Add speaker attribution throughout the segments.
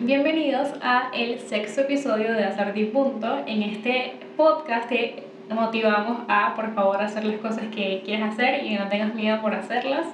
Speaker 1: Bienvenidos a el sexto episodio de Hacerte Punto. En este podcast te motivamos a, por favor, hacer las cosas que quieres hacer y que no tengas miedo por hacerlas.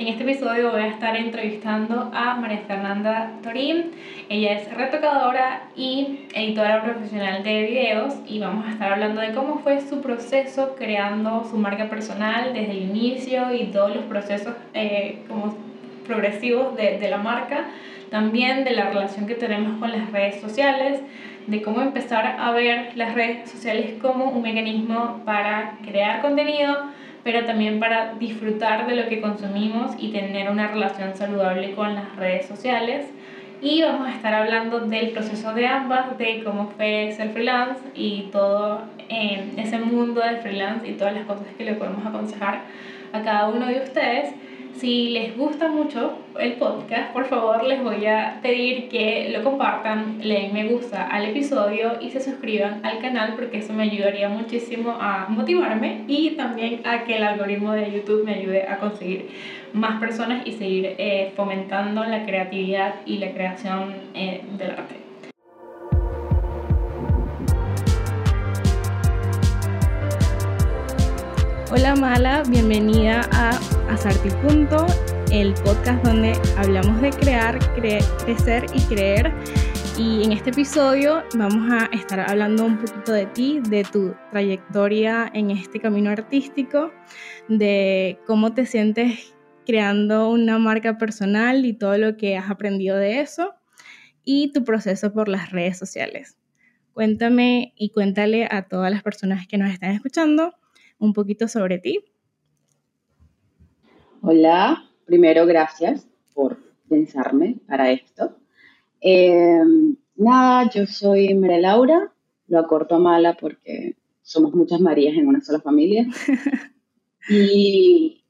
Speaker 1: En este episodio voy a estar entrevistando a María Fernanda Torín. Ella es retocadora y editora profesional de videos y vamos a estar hablando de cómo fue su proceso creando su marca personal desde el inicio y todos los procesos eh, como progresivos de, de la marca también de la relación que tenemos con las redes sociales, de cómo empezar a ver las redes sociales como un mecanismo para crear contenido, pero también para disfrutar de lo que consumimos y tener una relación saludable con las redes sociales. Y vamos a estar hablando del proceso de ambas, de cómo fue ser freelance y todo en ese mundo de freelance y todas las cosas que le podemos aconsejar a cada uno de ustedes. Si les gusta mucho el podcast, por favor les voy a pedir que lo compartan, le den me gusta al episodio y se suscriban al canal porque eso me ayudaría muchísimo a motivarme y también a que el algoritmo de YouTube me ayude a conseguir más personas y seguir eh, fomentando la creatividad y la creación eh, del arte. Hola Mala, bienvenida a Punto, el podcast donde hablamos de crear, crecer y creer. Y en este episodio vamos a estar hablando un poquito de ti, de tu trayectoria en este camino artístico, de cómo te sientes creando una marca personal y todo lo que has aprendido de eso y tu proceso por las redes sociales. Cuéntame y cuéntale a todas las personas que nos están escuchando un poquito sobre ti.
Speaker 2: Hola, primero gracias por pensarme para esto. Em, nada, yo soy María Laura, lo acorto a Mala porque somos muchas Marías en una sola familia. y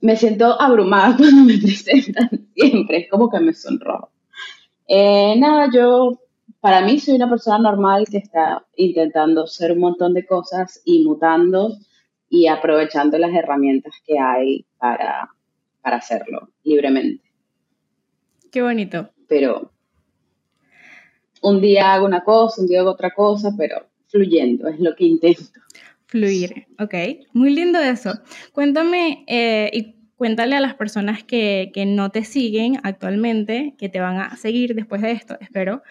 Speaker 2: me siento abrumada cuando me presentan siempre, es como que me sonrojo. Eh, nada, yo para mí soy una persona normal que está intentando hacer un montón de cosas y mutando y aprovechando las herramientas que hay para, para hacerlo libremente.
Speaker 1: Qué bonito.
Speaker 2: Pero un día hago una cosa, un día hago otra cosa, pero fluyendo es lo que intento.
Speaker 1: Fluir, ok. Muy lindo eso. Cuéntame eh, y cuéntale a las personas que, que, no te siguen actualmente, que te van a seguir después de esto, espero,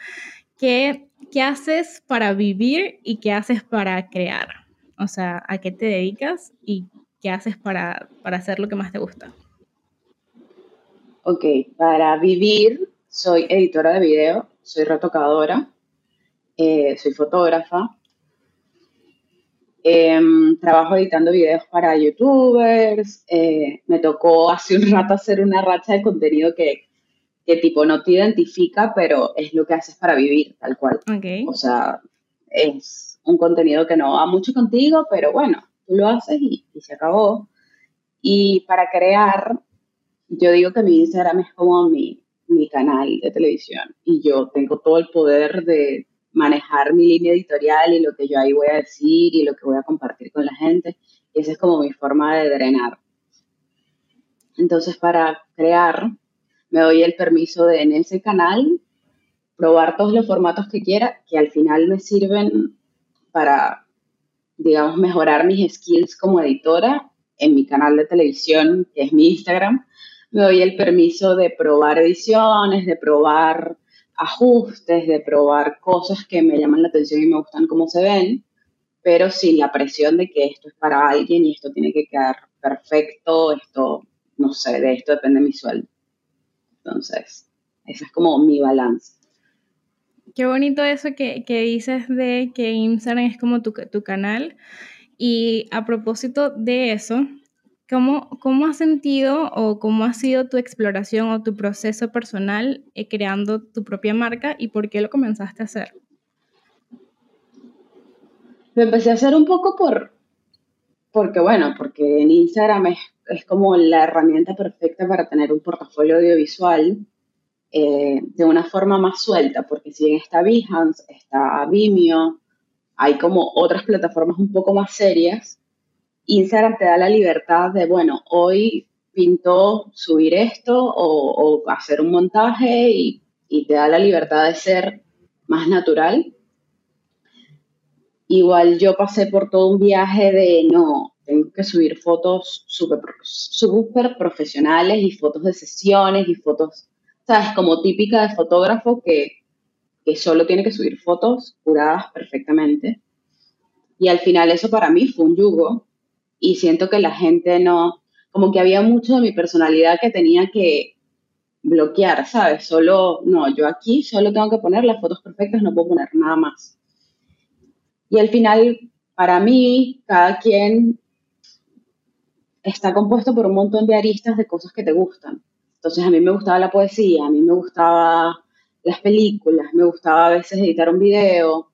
Speaker 1: ¿Qué, ¿Qué haces para vivir y qué haces para crear? O sea, ¿a qué te dedicas y qué haces para, para hacer lo que más te gusta?
Speaker 2: Ok, para vivir soy editora de video, soy retocadora, eh, soy fotógrafa, em, trabajo editando videos para youtubers, eh, me tocó hace un rato hacer una racha de contenido que que tipo no te identifica, pero es lo que haces para vivir, tal cual. O sea, es un contenido que no va mucho contigo, pero bueno, tú lo haces y, se acabó. Y para crear, yo digo que mi Instagram es como mi, mi canal de televisión y yo tengo todo el poder de manejar mi línea editorial y lo que yo ahí voy a decir y lo que voy a compartir con la gente. Y esa es como mi forma de drenar. Entonces, para crear, me doy el permiso de en ese canal probar todos los formatos que quiera, que al final me sirven para, digamos, mejorar mis skills como editora en mi canal de televisión, que es mi Instagram. Me doy el permiso de probar ediciones, de probar ajustes, de probar cosas que me llaman la atención y me gustan cómo se ven, pero sin la presión de que esto es para alguien y esto tiene que quedar perfecto, esto, no sé, de esto depende mi sueldo. Entonces, ese es como mi balance.
Speaker 1: Qué bonito eso que, dices de que Instagram es como tu, tu, canal. Y a propósito de eso, ¿cómo, ¿cómo has sentido o cómo ha sido tu exploración o tu proceso personal eh, creando tu propia marca y por qué lo comenzaste a hacer?
Speaker 2: Lo empecé a hacer un poco por, porque bueno, porque en Instagram es es como la herramienta perfecta para tener un portafolio audiovisual eh, de una forma más suelta, porque si bien está Behance, está Vimeo, hay como otras plataformas un poco más serias, Instagram te da la libertad de, bueno, hoy pinto subir esto o, hacer un montaje y y te da la libertad de ser más natural. Igual yo pasé por todo un viaje de no, tengo que subir fotos súper super profesionales y fotos de sesiones y fotos, ¿sabes? Como típica de fotógrafo que, que solo tiene que subir fotos curadas perfectamente. Y al final eso para mí fue un yugo y siento que la gente no, como que había mucho de mi personalidad que tenía que bloquear, ¿sabes? Solo, no, yo aquí solo tengo que poner las fotos perfectas, no puedo poner nada más. Y al final, para mí, cada quien está compuesto por un montón de aristas de cosas que te gustan. Entonces, a mí me gustaba la poesía, a mí me gustaba las películas, me gustaba a veces editar un video.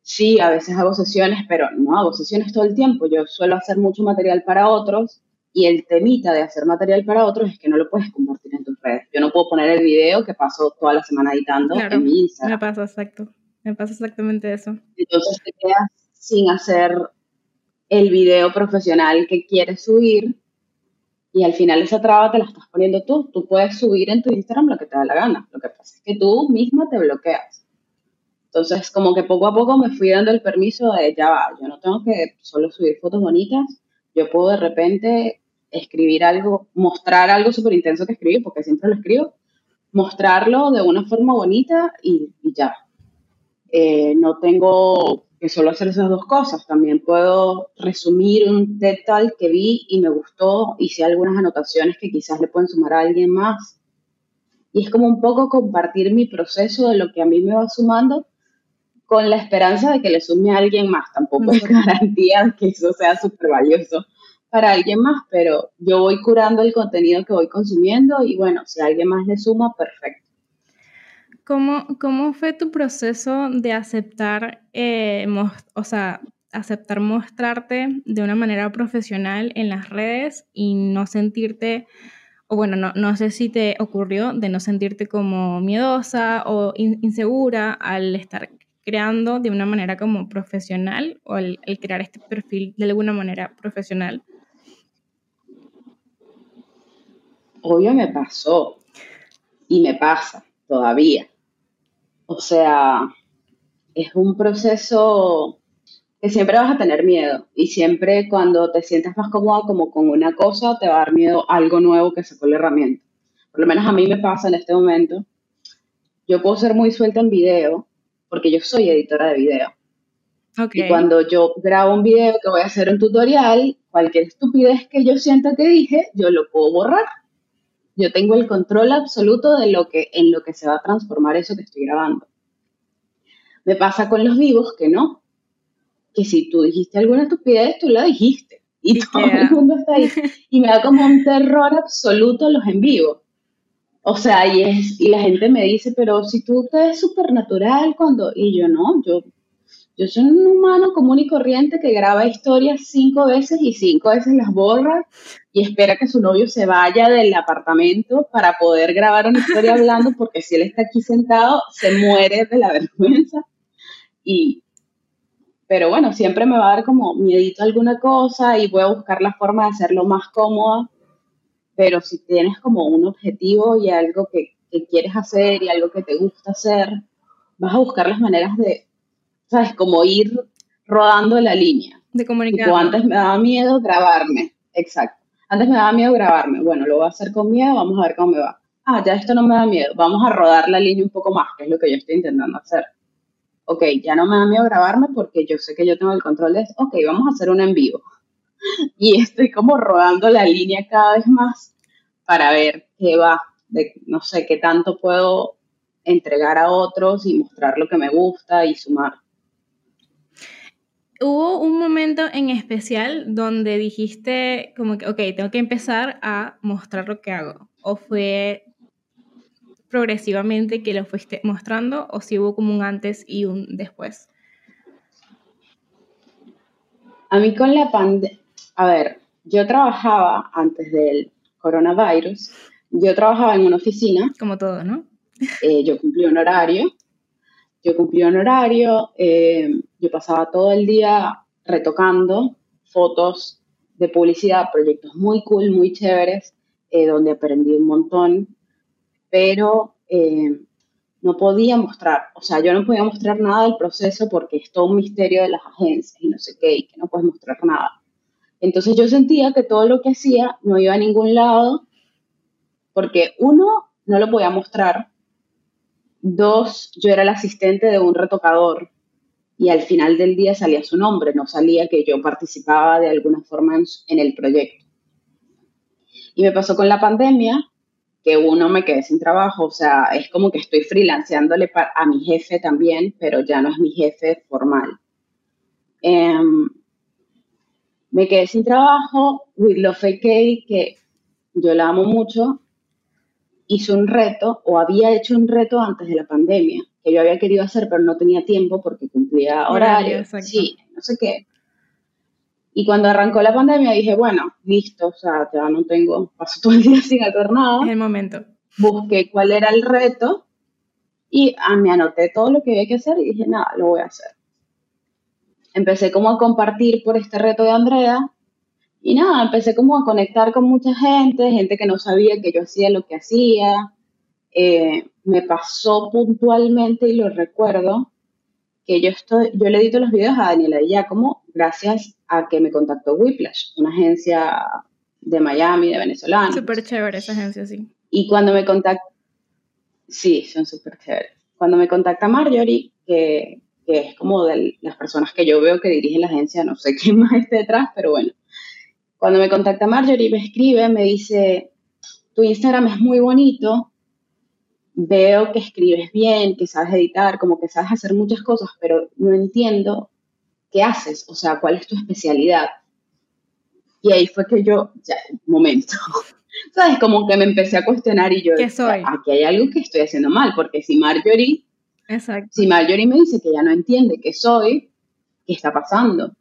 Speaker 2: Sí, a veces hago sesiones, pero no hago sesiones todo el tiempo. Yo suelo hacer mucho material para otros y el temita de hacer material para otros es que no lo puedes compartir en tus redes. Yo no puedo poner el video que paso toda la semana editando en mi Instagram.
Speaker 1: Me pasa exacto. Me pasa exactamente eso.
Speaker 2: Entonces te quedas sin hacer el video profesional que quieres subir y al final esa traba te la estás poniendo tú. Tú puedes subir en tu Instagram lo que te da la gana. Lo que pasa es que tú misma te bloqueas. Entonces, como que poco a poco me fui dando el permiso de, ya va, yo no tengo que solo subir fotos bonitas, yo puedo de repente escribir algo, mostrar algo súper intenso que escribí, porque siempre lo escribo, mostrarlo de una forma bonita y, ya. Eh, no tengo que solo hacer esas dos cosas, también puedo resumir un TED que vi y me gustó, hice algunas anotaciones que quizás le pueden sumar a alguien más. Y es como un poco compartir mi proceso de lo que a mí me va sumando con la esperanza de que le sume a alguien más. Tampoco es garantía de que eso sea súper valioso para alguien más, pero yo voy curando el contenido que voy consumiendo y bueno, si a alguien más le suma, perfecto.
Speaker 1: ¿Cómo, cómo fue tu proceso de aceptar, eh, o sea, aceptar mostrarte de una manera profesional en las redes y no sentirte, o bueno, no, no sé si te ocurrió de no sentirte como miedosa o insegura al estar creando de una manera como profesional o el, crear este perfil de alguna manera profesional?
Speaker 2: Obvio me pasó y me pasa todavía. O sea, es un proceso que siempre vas a tener miedo y siempre cuando te sientas más cómoda como con una cosa te va a dar miedo algo nuevo que sacó la herramienta. Por lo menos a mí me pasa en este momento. Yo puedo ser muy suelta en video, porque yo soy editora de video. Y cuando yo grabo un video que voy a hacer un tutorial, cualquier estupidez que yo sienta que dije, yo lo puedo borrar. Yo tengo el control absoluto de lo que, en lo que se va a transformar eso que estoy grabando. Me pasa con los vivos que no. Que si tú dijiste alguna estupidez, tú la dijiste. Y todo el mundo está ahí. Y me da como un terror absoluto los en vivo. O sea, y, es, y la gente me dice, pero si tú te ves súper natural cuando... Y yo no, yo, yo soy un humano común y corriente que graba historias cinco veces y cinco veces las borra y espera que su novio se vaya del apartamento para poder grabar una historia hablando, porque si él está aquí sentado, se muere de la vergüenza. Y, pero bueno, siempre me va a dar como miedito alguna cosa y voy a buscar la forma de hacerlo más cómoda pero si tienes como un objetivo y algo que, quieres hacer y algo que te gusta hacer, vas a buscar las maneras de, ¿sabes? Como ir rodando la línea.
Speaker 1: De comunicar.
Speaker 2: antes me daba miedo grabarme, exacto. Antes me daba miedo grabarme, bueno, lo voy a hacer con miedo, vamos a ver cómo me va. Ah, ya esto no me da miedo, vamos a rodar la línea un poco más, que es lo que yo estoy intentando hacer. Ok, ya no me da miedo grabarme porque yo sé que yo tengo el control de esto. Ok, vamos a hacer un en vivo. Y estoy como rodando la línea cada vez más para ver qué va, de, no sé, qué tanto puedo entregar a otros y mostrar lo que me gusta y sumar.
Speaker 1: ¿Hubo un momento en especial donde dijiste como que, ok, tengo que empezar a mostrar lo que hago? ¿O fue progresivamente que lo fuiste mostrando o si hubo como un antes y un después?
Speaker 2: A mí con la pandemia, a ver, yo trabajaba antes del coronavirus, yo trabajaba en una oficina.
Speaker 1: Como todo, ¿no?
Speaker 2: Eh, yo cumplí un horario. Yo cumplí un horario. Eh, yo pasaba todo el día retocando fotos de publicidad, proyectos muy cool, muy chéveres, eh, donde aprendí un montón. Pero no podía mostrar, o sea, yo no podía mostrar nada del proceso porque es todo un misterio de las agencias y no sé qué, y que no puedes mostrar nada. Entonces yo sentía que todo lo que hacía no iba a ningún lado porque uno, no lo podía mostrar, dos, yo era el asistente de un retocador y al final del día salía su nombre, no salía que yo participaba de alguna forma en, el proyecto. Y me pasó con la pandemia, que uno me quedé sin trabajo, o sea, es como que estoy freelanceándole a mi jefe también, pero ya no es mi jefe formal. Em, me quedé sin trabajo, With Love AK, que yo la amo mucho, hizo un reto o había hecho un reto antes de la pandemia que yo había querido hacer, pero no tenía tiempo porque cumplía horarios, sí, no sé qué. Y cuando arrancó la pandemia dije, bueno, listo, o sea, ya no tengo, paso todo el día sin hacer nada.
Speaker 1: Es el momento.
Speaker 2: Busqué cuál era el reto y ah, me anoté todo lo que había que hacer y dije, nada, lo voy a hacer. Empecé como a compartir por este reto de Andrea y nada, empecé como a conectar con mucha gente, gente que no sabía que yo hacía lo que hacía, eh, me pasó puntualmente y lo recuerdo que yo estoy, yo le edito los videos a Daniela Giacomo gracias a que me contactó Whiplash, una agencia de Miami, de venezolanos.
Speaker 1: Súper chévere esa agencia, sí.
Speaker 2: Y cuando me contacta, sí, son súper chéveres. Cuando me contacta Marjorie, que, que es como de las personas que yo veo que dirigen la agencia, no sé quién más esté detrás, pero bueno. Cuando me contacta Marjorie, me escribe, me dice, tu Instagram es muy bonito, veo que escribes bien, que sabes editar, como que sabes hacer muchas cosas, pero no entiendo qué haces, o sea, cuál es tu especialidad. Y ahí fue que yo, ya, momento, ¿sabes? Como que me empecé a cuestionar y yo,
Speaker 1: ¿Qué soy?
Speaker 2: aquí hay algo que estoy haciendo mal, porque si Marjorie,
Speaker 1: Exacto.
Speaker 2: si Marjorie me dice que ya no entiende qué soy, ¿qué está pasando?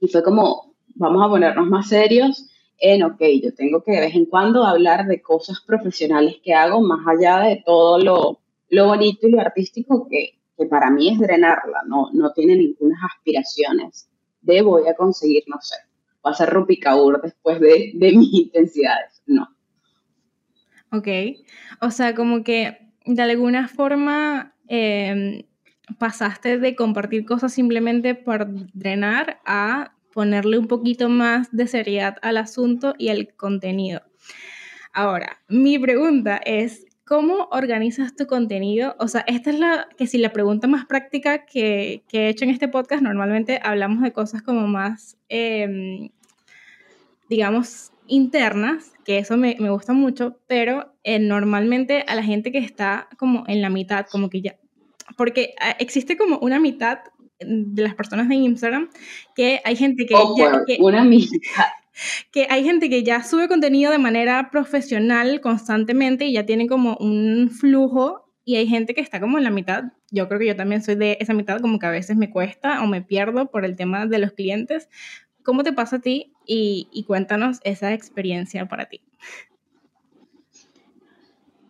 Speaker 2: Y fue como, vamos a ponernos más serios en, ok, yo tengo que de vez en cuando hablar de cosas profesionales que hago más allá de todo lo, lo bonito y lo artístico que, que, para mí es drenarla, no, no tiene ninguna aspiraciones de voy a conseguir, no sé, va a ser Rupicaur después de, de mis intensidades, no.
Speaker 1: Ok, o sea, como que de alguna forma em, pasaste de compartir cosas simplemente por drenar a ponerle un poquito más de seriedad al asunto y al contenido. Ahora, mi pregunta es, ¿cómo organizas tu contenido? O sea, esta es la, que si la pregunta más práctica que, que he hecho en este podcast, normalmente hablamos de cosas como más, em, digamos, internas, que eso me, me gusta mucho, pero eh, normalmente a la gente que está como en la mitad, como que ya, porque ah, existe como una mitad de las personas de Instagram que hay gente que,
Speaker 2: ya, que una
Speaker 1: que hay gente que ya sube contenido de manera profesional constantemente y ya tiene como un flujo y hay gente que está como en la mitad. Yo creo que yo también soy de esa mitad, como que a veces me cuesta o me pierdo por el tema de los clientes. ¿Cómo te pasa a ti? Y, y cuéntanos esa experiencia para ti.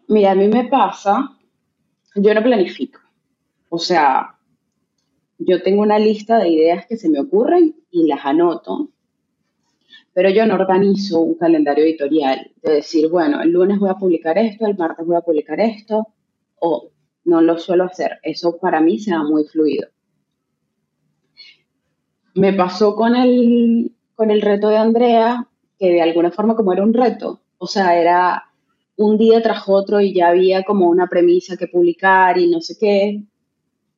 Speaker 2: Mira, a mí me pasa, yo no planifico. O sea, yo tengo una lista de ideas que se me ocurren y las anoto, pero yo no organizo un calendario editorial de decir, bueno, el lunes voy a publicar esto, el martes voy a publicar esto, o no lo suelo hacer. Eso para mí se da muy fluido. Me pasó con el, con el reto de Andrea, que de alguna forma como era un reto, o sea, era un día tras otro y ya había como una premisa que publicar y no sé qué,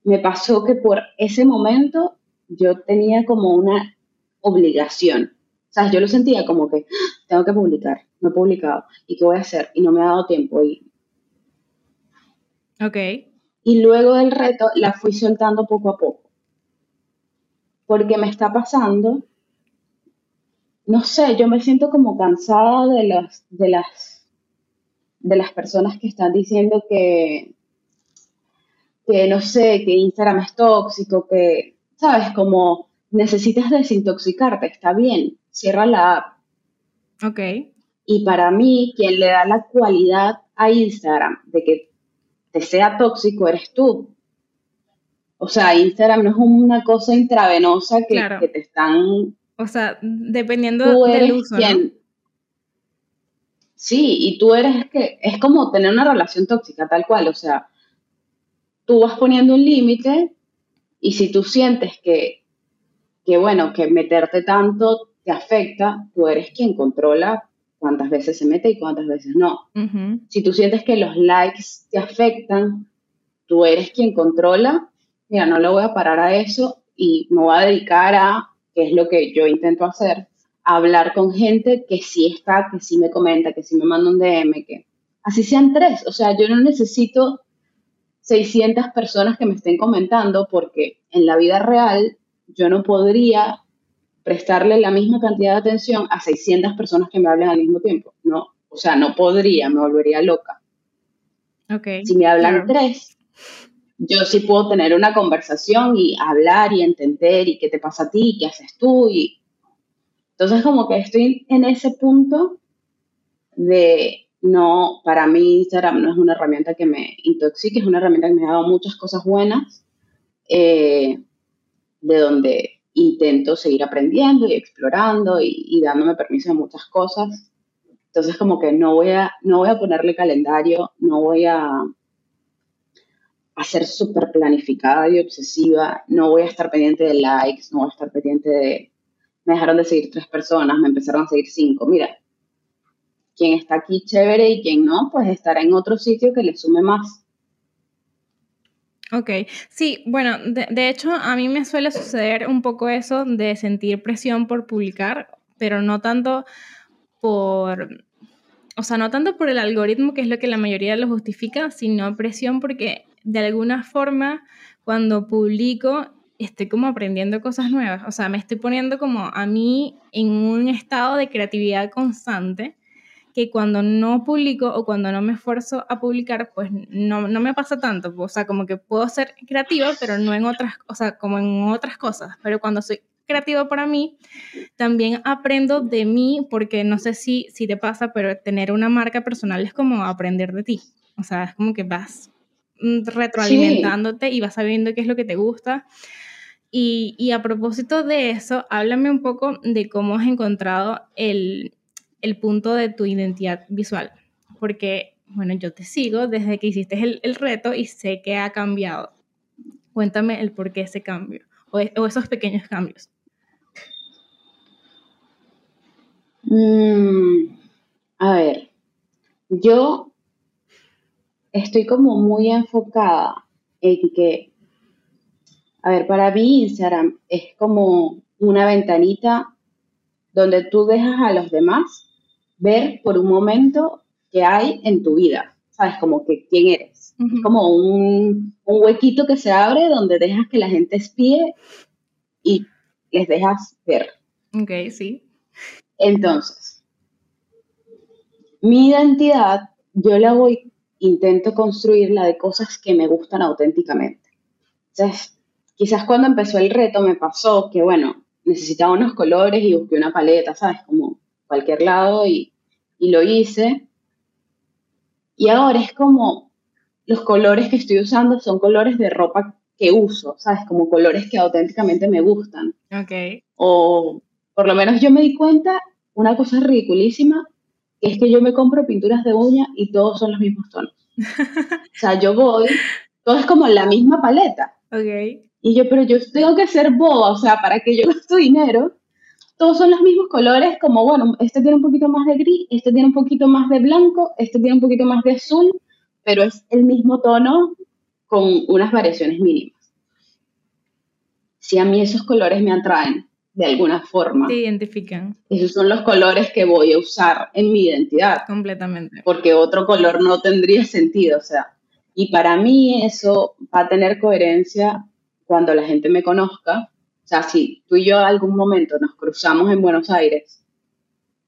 Speaker 2: me pasó que por ese momento yo tenía como una obligación. O sea, yo lo sentía como que ah, tengo que publicar, no he publicado, ¿y qué voy a hacer? Y no me ha dado tiempo. Y...
Speaker 1: Ok.
Speaker 2: Y luego del reto la fui soltando poco a poco. Porque me está pasando, no sé, yo me siento como cansada de las, de las, de las personas que están diciendo que, que no sé, que Instagram es tóxico, que, ¿sabes? Como necesitas desintoxicarte, está bien, cierra la app.
Speaker 1: Ok.
Speaker 2: Y para mí, quien le da la cualidad a Instagram de que te sea tóxico eres tú. O sea, Instagram no es una cosa intravenosa que, que te están...
Speaker 1: O sea, dependiendo del uso,
Speaker 2: Sí, y tú eres que es como tener una relación tóxica, tal cual. O sea, tú vas poniendo un límite y si tú sientes que, que, bueno, que meterte tanto te afecta, tú eres quien controla cuántas veces se mete y cuántas veces no. Si tú sientes que los likes te afectan, tú eres quien controla, mira, no le voy a parar a eso y me voy a dedicar a, que es lo que yo intento hacer, a hablar con gente que sí está, que sí me comenta, que sí me manda un DM, que así sean tres. O sea, yo no necesito 600 personas que me estén comentando porque en la vida real yo no podría prestarle la misma cantidad de atención a 600 personas que me hablen al mismo tiempo. No, o sea, no podría, me volvería loca.
Speaker 1: Okay,
Speaker 2: si me hablan tres, yo sí puedo tener una conversación y hablar y entender y qué te pasa a ti, qué haces tú. Y... Entonces como que estoy en ese punto de no, para mí Instagram no es una herramienta que me intoxique, es una herramienta que me ha dado muchas cosas buenas, eh, de donde intento seguir aprendiendo y explorando y, dándome permiso de muchas cosas. Entonces como que no voy a, no voy a ponerle calendario, no voy a, a ser súper planificada y obsesiva, no voy a estar pendiente de likes, no voy a estar pendiente de, me dejaron de seguir tres personas, me empezaron a seguir cinco. Mira, quien está aquí chévere y quien no, pues estará en otro sitio que le sume más.
Speaker 1: Ok, sí, bueno, de, hecho a mí me suele suceder un poco eso de sentir presión por publicar, pero no tanto por, o sea, no tanto por el algoritmo, que es lo que la mayoría lo justifica, sino presión porque de alguna forma cuando publico estoy como aprendiendo cosas nuevas, o sea, me estoy poniendo como a mí en un estado de creatividad constante que cuando no publico o cuando no me esfuerzo a publicar, pues no, no me pasa tanto. O sea, como que puedo ser creativa, pero no en otras, o sea, como en otras cosas. Pero cuando soy creativa para mí, también aprendo de mí, porque no sé si, si te pasa, pero tener una marca personal es como aprender de ti. O sea, es como que vas mm, retroalimentándote y vas sabiendo qué es lo que te gusta. Y, y a propósito de eso, háblame un poco de cómo has encontrado el, el punto de tu identidad visual, porque, bueno, yo te sigo desde que hiciste el, reto y sé que ha cambiado. Cuéntame el por qué ese cambio o, esos pequeños cambios.
Speaker 2: Mm, a ver, yo estoy como muy enfocada en que, a ver, para mí Instagram es como una ventanita donde tú dejas a los demás ver por un momento qué hay en tu vida, ¿sabes? Como que quién eres. Es como un, un, huequito que se abre donde dejas que la gente espíe y les dejas ver.
Speaker 1: Ok, sí.
Speaker 2: Entonces, mi identidad, yo la voy, intento construirla de cosas que me gustan auténticamente. Entonces, quizás cuando empezó el reto me pasó que, bueno, necesitaba unos colores y busqué una paleta, ¿sabes? Como cualquier lado y, lo hice. Y ahora es como los colores que estoy usando son colores de ropa que uso, ¿sabes? Como colores que auténticamente me gustan.
Speaker 1: Ok.
Speaker 2: O por lo menos yo me di cuenta, una cosa ridiculísima, que es que yo me compro pinturas de uña y todos son los mismos tonos. o sea, yo voy, todo es como la misma paleta.
Speaker 1: Ok.
Speaker 2: Y yo, pero yo tengo que ser boba, o sea, para que yo gasto dinero todos son los mismos colores, como bueno, este tiene un poquito más de gris, este tiene un poquito más de blanco, este tiene un poquito más de azul, pero es el mismo tono con unas variaciones mínimas. Si a mí esos colores me atraen de alguna forma,
Speaker 1: te identifican.
Speaker 2: Esos son los colores que voy a usar en mi identidad.
Speaker 1: Completamente.
Speaker 2: Porque otro color no tendría sentido, o sea, y para mí eso va a tener coherencia cuando la gente me conozca sea, si tú y yo algún momento nos cruzamos en Buenos Aires,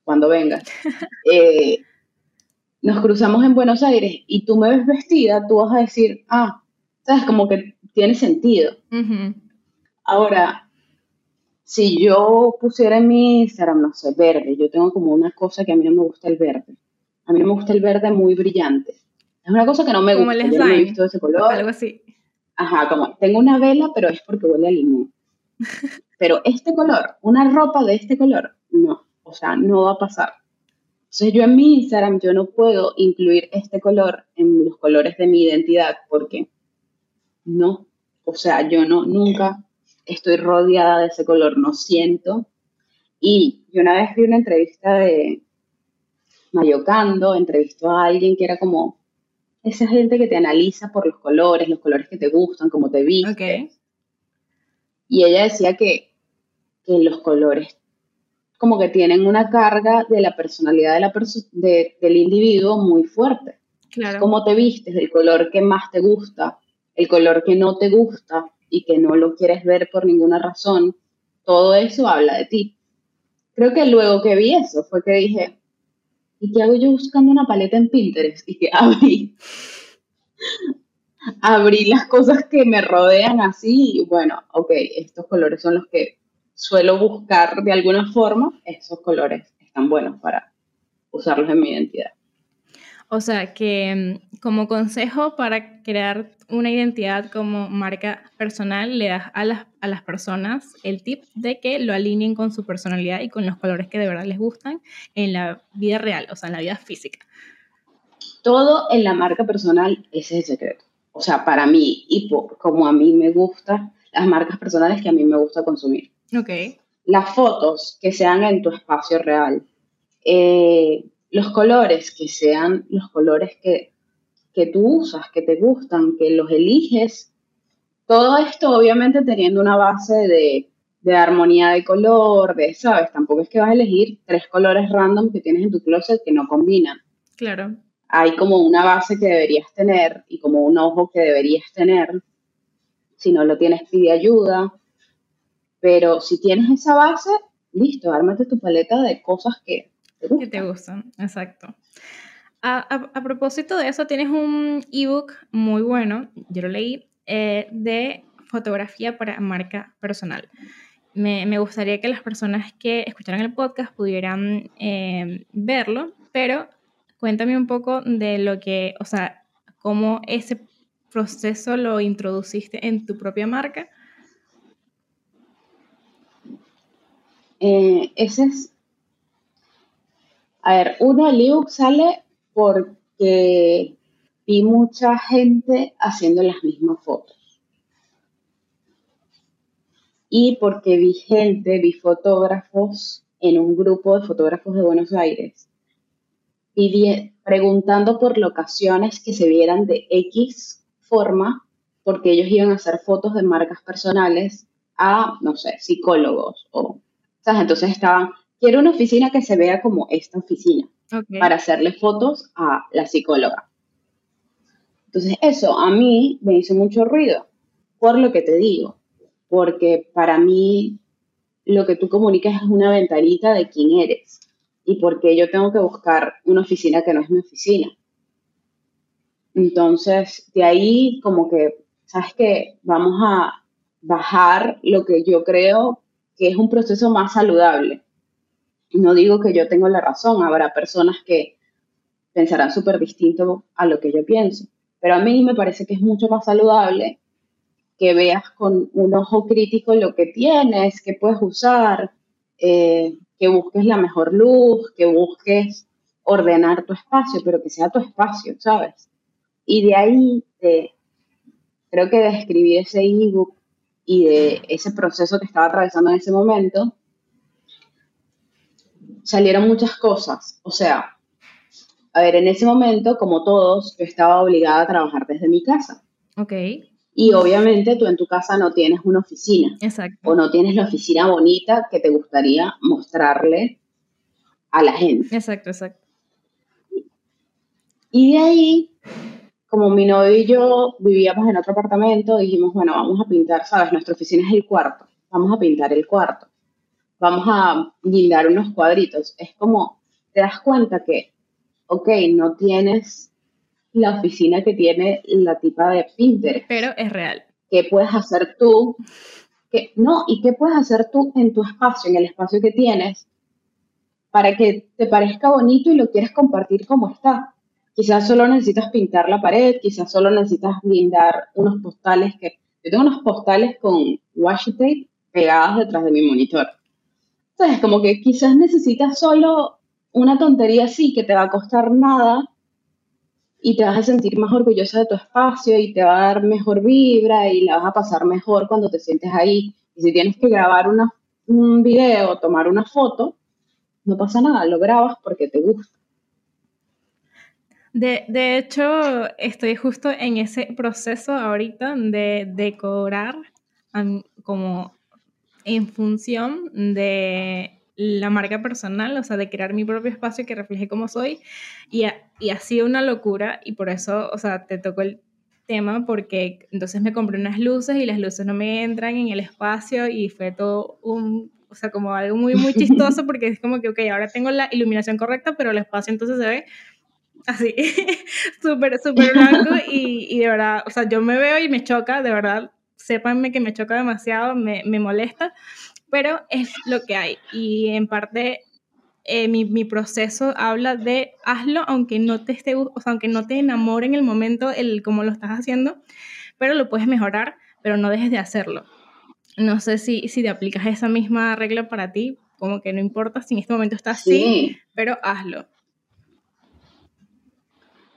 Speaker 2: cuando vengas, eh, nos cruzamos en Buenos Aires y tú me ves vestida, tú vas a decir, ah, sabes, como que tiene sentido. Ahora, si yo pusiera en mi Instagram, no sé, verde, yo tengo como una cosa que a mí no me gusta el verde. A mí no me gusta el verde muy brillante. Es una cosa que no me gusta. Yo no he visto ese color.
Speaker 1: Algo así.
Speaker 2: Ajá, como tengo una vela, pero es porque huele a limón. Pero este color, una ropa de este color, no, o sea, no va a pasar. Entonces yo en mi Instagram yo no puedo incluir este color en los colores de mi identidad porque no. O sea, yo no, nunca estoy rodeada de ese color, no siento. Y yo una vez vi una entrevista de Mayocando, entrevistó a alguien que era como esa gente que te analiza por los colores, los colores que te gustan, cómo te viste. Y ella decía que, que los colores como que tienen una carga de la personalidad de la del individuo muy fuerte. Claro. Cómo te vistes, el color que más te gusta, el color que no te gusta y que no lo quieres ver por ninguna razón, todo eso habla de ti. Creo que luego que vi eso fue que dije, ¿y qué hago yo buscando una paleta en Pinterest? Y que abrí, abrí las cosas que me rodean así y bueno, ok, estos colores son los que suelo buscar de alguna forma, esos colores están buenos para usarlos en mi identidad.
Speaker 1: O sea que mm, como consejo para crear una identidad como marca personal, le das a las, a las personas el tip de que lo alineen con su personalidad y con los colores que de verdad les gustan en la vida real, o sea, en la vida física.
Speaker 2: Todo en la marca personal, ese es el secreto. O sea, para mí y como a mí me gustan las marcas personales que a mí me gusta consumir.
Speaker 1: Ok.
Speaker 2: Las fotos que sean en tu espacio real. Eh, los colores que sean los colores que, que tú usas, que te gustan, que los eliges. Todo esto obviamente teniendo una base de, de armonía de color, de, ¿sabes? Tampoco es que vas a elegir tres colores random que tienes en tu closet que no combinan.
Speaker 1: Claro.
Speaker 2: Hay como una base que deberías tener y como un ojo que deberías tener. Si no lo tienes, pide ayuda. Pero si tienes esa base, listo, ármate tu paleta de cosas que te gustan.
Speaker 1: Que te gustan, exacto. A, propósito de eso, tienes un ebook muy bueno, yo lo leí, eh, de fotografía para marca personal. Me, me, gustaría que las personas que escucharan el podcast pudieran eh, verlo, pero cuéntame un poco de lo que, o sea, cómo ese proceso lo introduciste en tu propia marca
Speaker 2: Eh, ese es, a ver, uno, el ebook sale porque vi mucha gente haciendo las mismas fotos. Y porque vi gente, vi fotógrafos en un grupo de fotógrafos de Buenos Aires, preguntando por locaciones que se vieran de X forma, porque ellos iban a hacer fotos de marcas personales a, no sé, psicólogos o entonces estaban, quiero una oficina que se vea como esta oficina para hacerle fotos a la psicóloga. Entonces eso a mí me hizo mucho ruido, por lo que te digo, porque para mí lo que tú comunicas es una ventanita de quién eres y porque yo tengo que buscar una oficina que no es mi oficina. Entonces, de ahí como que, ¿sabes qué? Vamos a bajar lo que yo creo que es un proceso más saludable. No digo que yo tengo la razón, habrá personas que pensarán súper distinto a lo que yo pienso, pero a mí me parece que es mucho más saludable que veas con un ojo crítico lo que tienes, que puedes usar, eh, que busques la mejor luz, que busques ordenar tu espacio, pero que sea tu espacio, ¿sabes? Y de ahí, creo que de escribir ese ebook y de ese proceso que estaba atravesando en ese momento, salieron muchas cosas. O sea, a ver, en ese momento, como todos, yo estaba obligada a trabajar desde mi casa.
Speaker 1: Ok.
Speaker 2: Y obviamente tú en tu casa no tienes una oficina.
Speaker 1: Exacto.
Speaker 2: O no tienes la oficina bonita que te gustaría mostrarle a la gente.
Speaker 1: Exacto, exacto.
Speaker 2: Y de ahí como mi novio y yo vivíamos en otro apartamento, dijimos, bueno, vamos a pintar, ¿sabes? Nuestra oficina es el cuarto, vamos a pintar el cuarto, vamos a guindar unos cuadritos. Es como, te das cuenta que, ok, no tienes la oficina que tiene la tipa de Pinterest.
Speaker 1: Pero es real.
Speaker 2: ¿Qué puedes hacer tú? Que, no, ¿y qué puedes hacer tú en tu espacio, en el espacio que tienes, para que te parezca bonito y lo quieras compartir como está? Quizás solo necesitas pintar la pared, quizás solo necesitas blindar unos postales que... Yo tengo unos postales con washi tape pegados detrás de mi monitor. Entonces, como que quizás necesitas solo una tontería así que te va a costar nada, y te vas a sentir más orgullosa de tu espacio y te va a dar mejor vibra y la vas a pasar mejor cuando te sientes ahí. Y si tienes que grabar un video, tomar una foto, no pasa nada, lo grabas porque te gusta.
Speaker 1: De, de hecho, estoy justo en ese proceso ahorita de decorar como en función de la marca personal, o sea, de crear mi propio espacio que refleje cómo soy. Y, y ha sido una locura y por eso, o sea, te tocó el tema porque entonces me compré unas luces y las luces no me entran en el espacio y fue todo un, o sea, como algo muy, muy chistoso porque es como que, ok, ahora tengo la iluminación correcta, pero el espacio entonces se ve así, súper, súper blanco y, y, de verdad, o sea, yo me veo y me choca, de verdad, sépanme que me choca demasiado, me, me molesta, pero es lo que hay y en parte eh, mi, mi, proceso habla de hazlo aunque no te esté, o sea, aunque no te enamore en el momento el cómo lo estás haciendo, pero lo puedes mejorar, pero no dejes de hacerlo. No sé si, si te aplicas esa misma regla para ti, como que no importa si en este momento estás así, pero hazlo.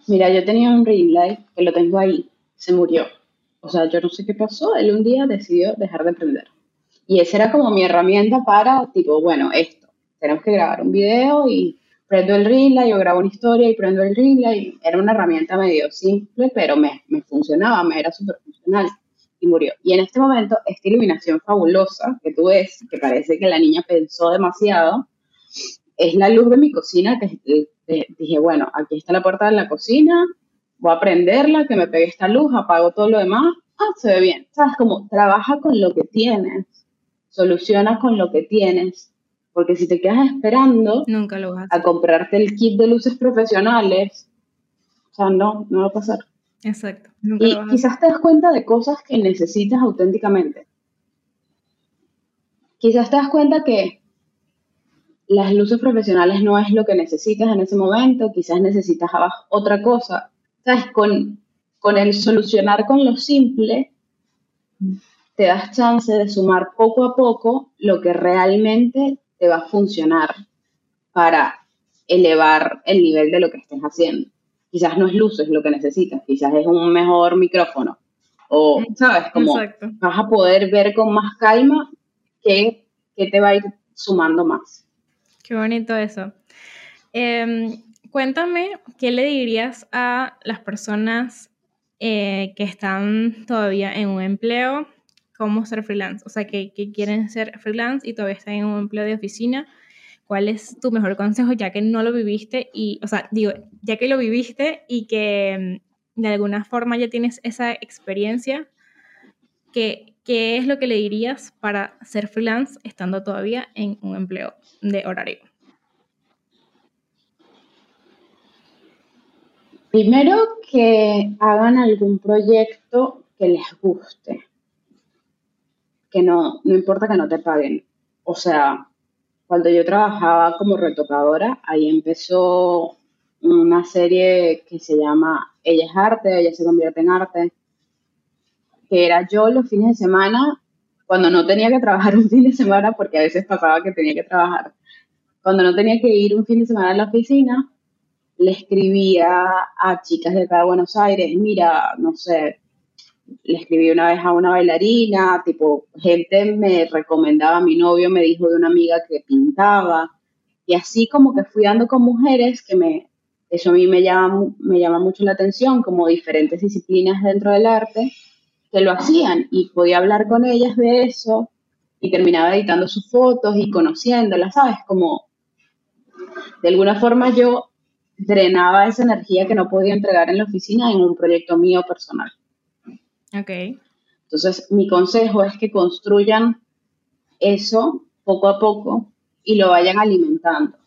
Speaker 2: Mira, yo tenía un ring light que lo tengo ahí, se murió. O sea, yo no sé qué pasó, él un día decidió dejar de prender. Y esa era como mi herramienta para, tipo, bueno, esto, tenemos que grabar un video y prendo el light, yo grabo una historia y prendo el light. Era una herramienta medio simple, pero me, me funcionaba, me era súper funcional. Y murió. Y en este momento, esta iluminación fabulosa que tú ves, que parece que la niña pensó demasiado, es la luz de mi cocina que dije, bueno, aquí está la puerta de la cocina, voy a prenderla, que me pegue esta luz, apago todo lo demás, ah, se ve bien. ¿Sabes? Como trabaja con lo que tienes, soluciona con lo que tienes, porque si te quedas esperando
Speaker 1: Nunca lo
Speaker 2: a, comprarte el kit de luces profesionales, o sea, no, no va a pasar.
Speaker 1: Exacto.
Speaker 2: y quizás te das cuenta de cosas que necesitas auténticamente. Quizás te das cuenta que las luces profesionales no es lo que necesitas en ese momento, quizás necesitas otra cosa. ¿Sabes? Con, con el solucionar con lo simple, te das chance de sumar poco a poco lo que realmente te va a funcionar para elevar el nivel de lo que estés haciendo. Quizás no es luces lo que necesitas, quizás es un mejor micrófono. O, ¿sabes? Como vas a poder ver con más calma qué, qué te va a ir sumando más.
Speaker 1: Qué bonito eso. Em, cuéntame, ¿qué le dirías a las personas eh, que están todavía en un empleo? ¿Cómo ser freelance? O sea, que, quieren ser freelance y todavía están en un empleo de oficina. ¿Cuál es tu mejor consejo ya que no lo viviste? Y, o sea, digo, ya que lo viviste y que em, de alguna forma ya tienes esa experiencia, ¿qué, ¿qué es lo que le dirías para ser freelance estando todavía en un empleo de horario?
Speaker 2: Primero que hagan algún proyecto que les guste, que no, no importa que no te paguen. O sea, cuando yo trabajaba como retocadora, ahí empezó una serie que se llama Ella es arte, ella se convierte en arte, que era yo los fines de semana, cuando no tenía que trabajar un fin de semana, porque a veces pasaba que tenía que trabajar, cuando no tenía que ir un fin de semana a la oficina, le escribía a chicas de acá de Buenos Aires, mira, no sé, le escribí una vez a una bailarina, tipo, gente me recomendaba, mi novio me dijo de una amiga que pintaba, y así como que fui dando con mujeres que me, eso a mí me llama, me llama mucho la atención, como diferentes disciplinas dentro del arte, que lo hacían y podía hablar con ellas de eso y terminaba editando sus fotos y conociéndolas, ¿sabes? Como de alguna forma yo drenaba esa energía que no podía entregar en la oficina en un proyecto mío personal.
Speaker 1: Ok.
Speaker 2: Entonces, mi consejo es que construyan eso poco a poco y lo vayan alimentando.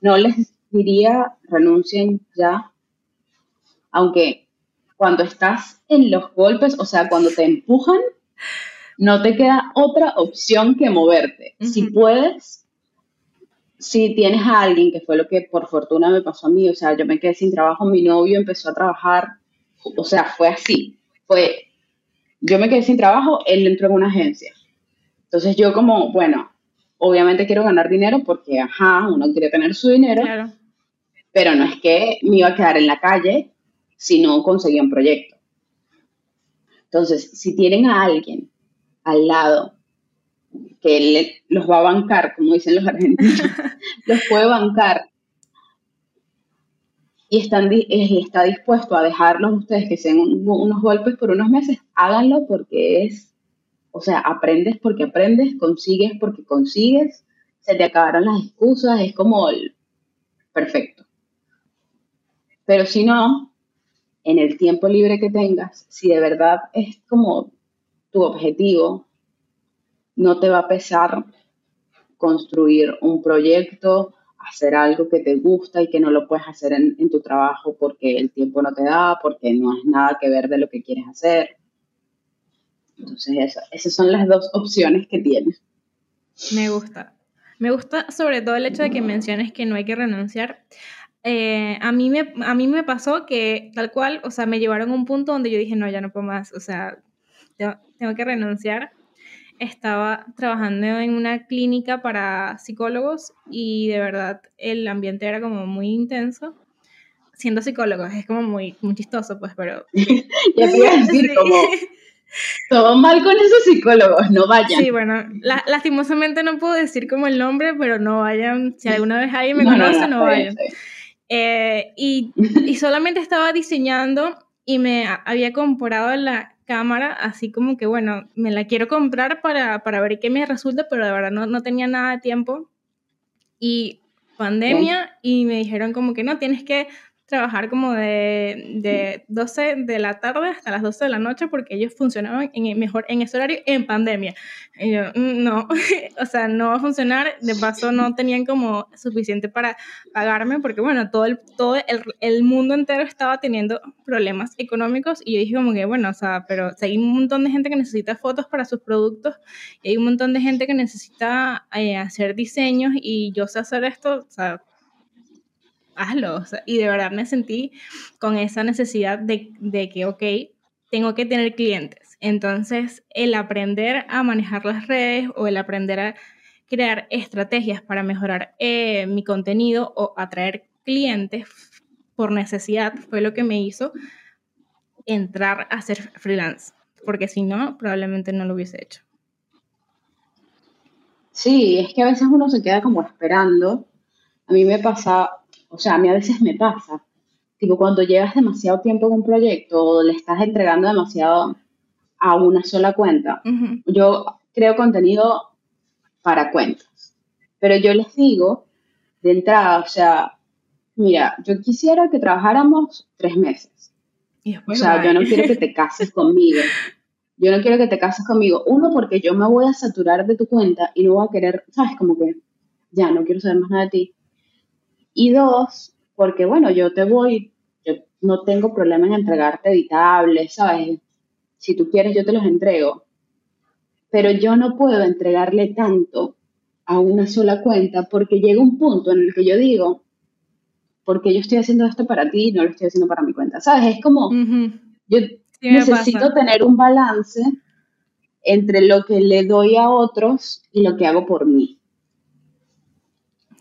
Speaker 2: No les diría renuncien ya, aunque cuando estás en los golpes, o sea, cuando te empujan, no te queda otra opción que moverte. Si puedes, si tienes a alguien, que fue lo que por fortuna me pasó a mí, o sea, yo me quedé sin trabajo, mi novio empezó a trabajar, o sea, fue así, fue, yo me quedé sin trabajo, él entró en una agencia. Entonces yo como, bueno, obviamente quiero ganar dinero porque, ajá, uno quiere tener su dinero, pero no es que me iba a quedar en la calle si no conseguían proyecto. Entonces, si tienen a alguien al lado que los va a bancar, como dicen los argentinos, los puede bancar y están, está dispuesto a dejarlos ustedes que sean unos golpes por unos meses, háganlo porque es, o sea, aprendes porque aprendes, consigues porque consigues, se te acabaron las excusas, es como perfecto. Pero si no, en el tiempo libre que tengas, si de verdad es como tu objetivo, no te va a pesar construir un proyecto, hacer algo que te gusta y que no lo puedes hacer en, tu trabajo porque el tiempo no te da, porque no es nada que ver de lo que quieres hacer. Entonces, esas son las dos opciones que tienes.
Speaker 1: Me gusta. Me gusta sobre todo el hecho de que menciones que no hay que renunciar. Eh, a, mí me, a mí me pasó que tal cual, o sea, me llevaron a un punto donde yo dije, no, ya no puedo más, o sea, tengo que renunciar estaba trabajando en una clínica para psicólogos y de verdad el ambiente era como muy intenso. Siendo psicólogo es como muy, muy chistoso, pues, pero...
Speaker 2: ya te iba a decir, como... Todo mal con esos psicólogos, no vayan.
Speaker 1: Sí, bueno, lastimosamente no puedo decir como el nombre, pero no vayan. Si alguna vez alguien me conoce, no, vayan. Eh, y, y solamente estaba diseñando y me había comprado la cámara, así como que, bueno, me la quiero comprar para, para ver qué me resulta, pero de verdad no, no tenía nada de tiempo. Y pandemia, y me dijeron como que no, tienes que trabajar como de, de 12 de la tarde hasta las 12 de la noche porque ellos funcionaban en, mejor en ese horario en pandemia. Y yo, mm, no, o sea, no va a funcionar. De paso, no tenían como suficiente para pagarme porque, bueno, todo el, todo el, el mundo entero estaba teniendo problemas económicos y yo dije como que, bueno, o sea, pero hay un montón de gente que necesita fotos para sus productos y hay un montón de gente que necesita eh, hacer diseños y yo sé hacer esto, o sea, hazlo. y de verdad me sentí con esa necesidad de, de, que, ok, tengo que tener clientes. Entonces, el aprender a manejar las redes o el aprender a crear estrategias para mejorar eh, mi contenido o atraer clientes por necesidad fue lo que me hizo entrar a ser freelance, porque si no, probablemente no lo hubiese hecho.
Speaker 2: Sí, es que a veces uno se queda como esperando. A mí me pasa, o sea, a mí a veces me pasa, tipo cuando llevas demasiado tiempo en un proyecto o le estás entregando demasiado a una sola cuenta. Yo creo contenido para cuentas, pero yo les digo de entrada, o sea, mira, yo quisiera que trabajáramos tres meses. o sea, yo no quiero que te cases conmigo. Yo no quiero que te cases conmigo. Uno, porque yo me voy a saturar de tu cuenta y no voy a querer, ¿sabes? Como que ya no quiero saber más nada de ti. Y dos, porque bueno, yo te voy, yo no tengo problema en entregarte editables, ¿sabes? Si tú quieres, yo te los entrego. Pero yo no puedo entregarle tanto a una sola cuenta porque llega un punto en el que yo digo, porque yo estoy haciendo esto para ti y no lo estoy haciendo para mi cuenta. ¿Sabes? Es como, yo necesito tener un balance entre lo que le doy a otros y lo que hago por mí.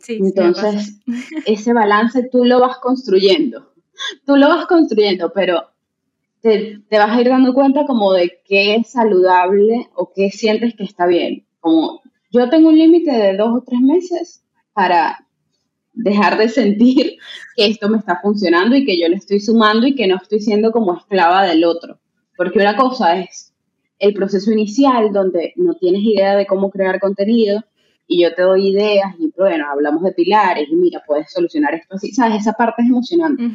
Speaker 2: Entonces, ese balance tú lo vas construyendo. Tú lo vas construyendo, pero te, vas a ir dando cuenta como de qué es saludable o qué sientes que está bien. Como yo tengo un límite de dos o tres meses para dejar de sentir que esto me está funcionando y que yo le estoy sumando y que no estoy siendo como esclava del otro. Porque una cosa es el proceso inicial donde no tienes idea de cómo crear contenido y yo te doy ideas y bueno, hablamos de pilares y mira, puedes solucionar esto así, ¿sabes? Esa parte es emocionante.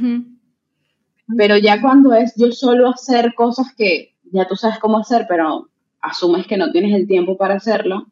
Speaker 2: Pero ya cuando es yo solo hacer cosas que ya tú sabes cómo hacer, pero asumes que no tienes el tiempo para hacerlo,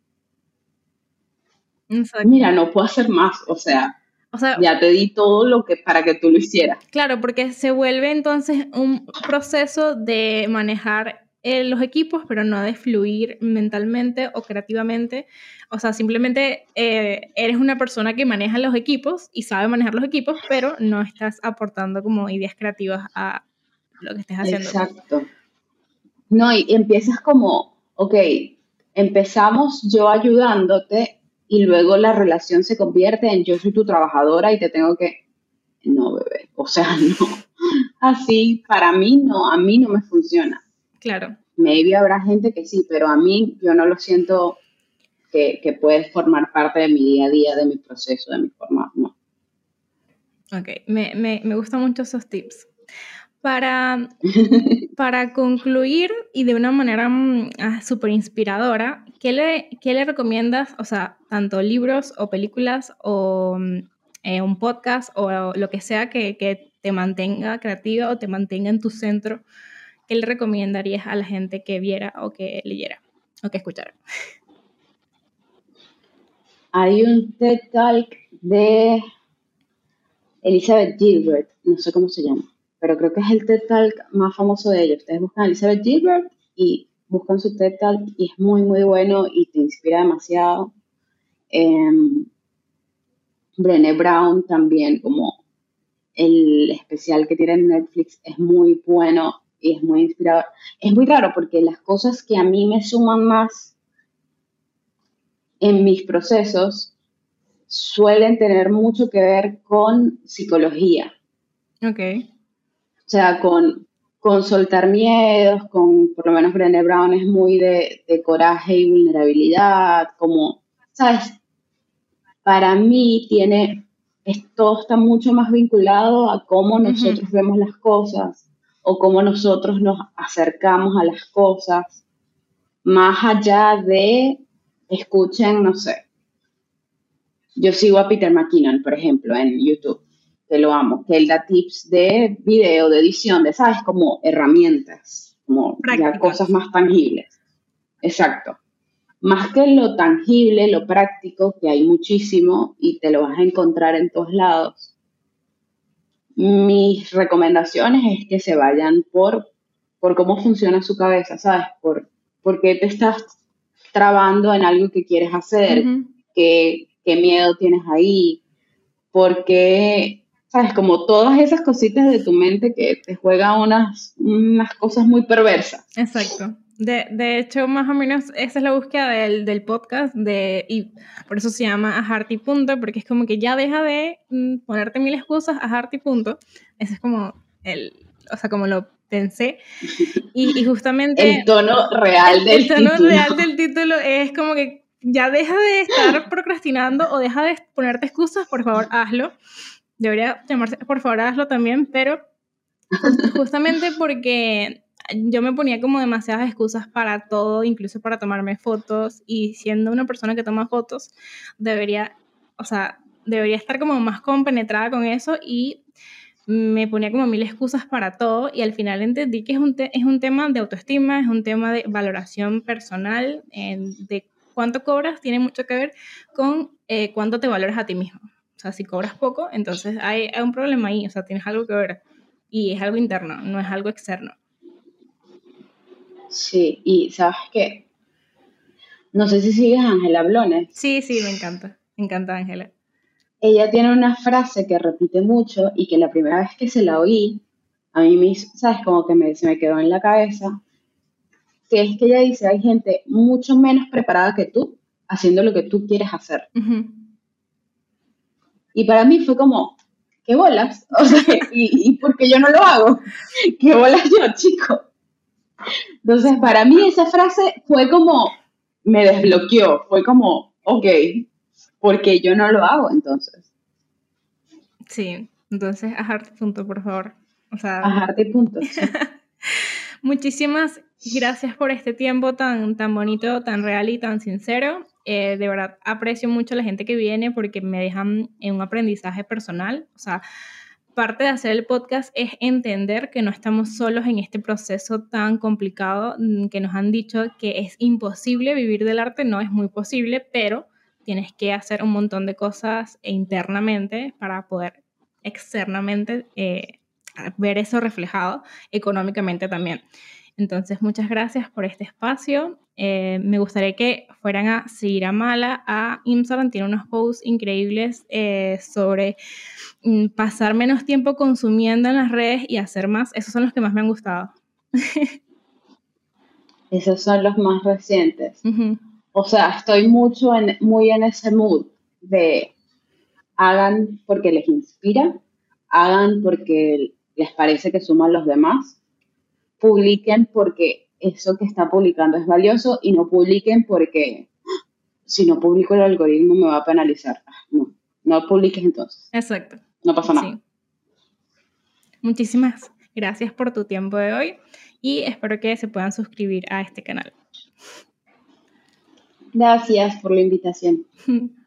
Speaker 2: mira, no puedo hacer más, o sea, o sea, ya te di todo lo que para que tú lo hicieras.
Speaker 1: Claro, porque se vuelve entonces un proceso de manejar eh, los equipos, pero no de fluir mentalmente o creativamente. O sea, simplemente eh, eres una persona que maneja los equipos y sabe manejar los equipos, pero no estás aportando como ideas creativas a lo que estés haciendo.
Speaker 2: Exacto. No, y empiezas como, ok, empezamos yo ayudándote y luego la relación se convierte en yo soy tu trabajadora y te tengo que... No, bebé, o sea, no. así, para mí no, a mí no me funciona.
Speaker 1: Claro.
Speaker 2: Maybe habrá gente que sí, pero a mí yo no lo siento que, que puede formar parte de mi día a día, de mi proceso, de mi forma, no.
Speaker 1: Ok, me, me, me gustan mucho esos tips. Para, para concluir y de una manera mm, ah, súper inspiradora, ¿qué le, ¿qué le recomiendas? O sea, tanto libros o películas o mm, eh, un podcast o lo que sea que, que te mantenga creativa o te mantenga en tu centro, ¿qué le recomendarías a la gente que viera o que leyera o que escuchara?
Speaker 2: Hay un TED Talk de Elizabeth Gilbert, no sé cómo se llama, pero creo que es el TED Talk más famoso de ellos. Ustedes buscan a Elizabeth Gilbert y buscan su TED Talk y es muy, muy bueno y te inspira demasiado. Eh, Brené Brown también, como el especial que tiene en Netflix, es muy bueno y es muy inspirador. Es muy raro porque las cosas que a mí me suman más en mis procesos suelen tener mucho que ver con psicología.
Speaker 1: Ok.
Speaker 2: O sea, con, con soltar miedos, con, por lo menos Brené Brown es muy de, de coraje y vulnerabilidad, como, ¿sabes? para mí tiene, todo está mucho más vinculado a cómo nosotros vemos las cosas o cómo nosotros nos acercamos a las cosas, más allá de, escuchen, no sé, yo sigo a Peter McKinnon, por ejemplo, en YouTube, que lo amo, que él da tips de video, de edición, de, ¿sabes? Como herramientas, como ya cosas más tangibles. Exacto más que lo tangible, lo práctico, que hay muchísimo y te lo vas a encontrar en todos lados, mis recomendaciones es que se vayan por, por cómo funciona su cabeza, ¿sabes? Por, por qué te estás trabando en algo que quieres hacer, qué, miedo tienes ahí, porque, ¿sabes? Como todas esas cositas de tu mente que te juegan unas, unas cosas muy perversas.
Speaker 1: Exacto. De, de, hecho, más o menos esa es la búsqueda del, del, podcast de, y por eso se llama a y punto, porque es como que ya deja de mm, ponerte mil excusas, a y punto. Ese es como el, o sea, como lo pensé. Y, y justamente...
Speaker 2: El tono real del
Speaker 1: título. El tono real del título es como que ya deja de estar procrastinando o deja de ponerte excusas, por favor, hazlo. Debería llamarse, por favor, hazlo también, pero justamente porque yo me ponía como demasiadas excusas para todo, incluso para tomarme fotos, y siendo una persona que toma fotos, debería, o sea, debería estar como más compenetrada con eso y me ponía como mil excusas para todo y al final entendí que es un, es un tema de autoestima, es un tema de valoración personal, de cuánto cobras tiene mucho que ver con eh, cuánto te valoras a ti mismo. O sea, si cobras poco, entonces hay, hay un problema ahí, o sea, tienes algo que ver y es algo interno, no es algo externo.
Speaker 2: Sí, y sabes qué, no sé si sigues a Ángela Blones.
Speaker 1: Sí, sí, me encanta, me encanta Ángela.
Speaker 2: Ella tiene una frase que repite mucho y que la primera vez que se la oí, a mí mismo, sabes, como que me, se me quedó en la cabeza, que es que ella dice, hay gente mucho menos preparada que tú haciendo lo que tú quieres hacer. Y para mí fue como, ¿qué bolas? O sea, ¿y, ¿y por qué yo no lo hago? ¿Qué bolas yo, chico? Entonces, para mí esa frase fue como, me desbloqueó, fue como, ok, porque yo no lo hago entonces.
Speaker 1: Sí, entonces, ajarte punto, por favor. O sea,
Speaker 2: ajarte punto.
Speaker 1: Muchísimas gracias por este tiempo tan, tan bonito, tan real y tan sincero. Eh, de verdad, aprecio mucho a la gente que viene porque me dejan en un aprendizaje personal. O sea, parte de hacer el podcast es entender que no estamos solos en este proceso tan complicado, mm, que nos han dicho que es imposible vivir del arte, no es muy posible, pero tienes que hacer un montón de cosas internamente para poder externamente eh, ver eso reflejado económicamente también. Entonces, muchas gracias por este espacio. Eh, me gustaría que fueran a seguir a Mala, a Instagram, tiene unos posts increíbles eh, sobre mm, pasar menos tiempo consumiendo en las redes y hacer más. Esos son los que más me han gustado.
Speaker 2: Esos son los más recientes. O sea, estoy mucho en, muy en ese mood de hagan porque les inspira, hagan porque les parece que suman los demás, publiquen porque eso que está publicando es valioso y no publiquen porque si no publico el algoritmo me va a penalizar. No, no publiques entonces.
Speaker 1: Exacto.
Speaker 2: No pasa nada.
Speaker 1: Muchísimas gracias por tu tiempo de hoy y espero que se puedan suscribir a este canal.
Speaker 2: Gracias por la invitación.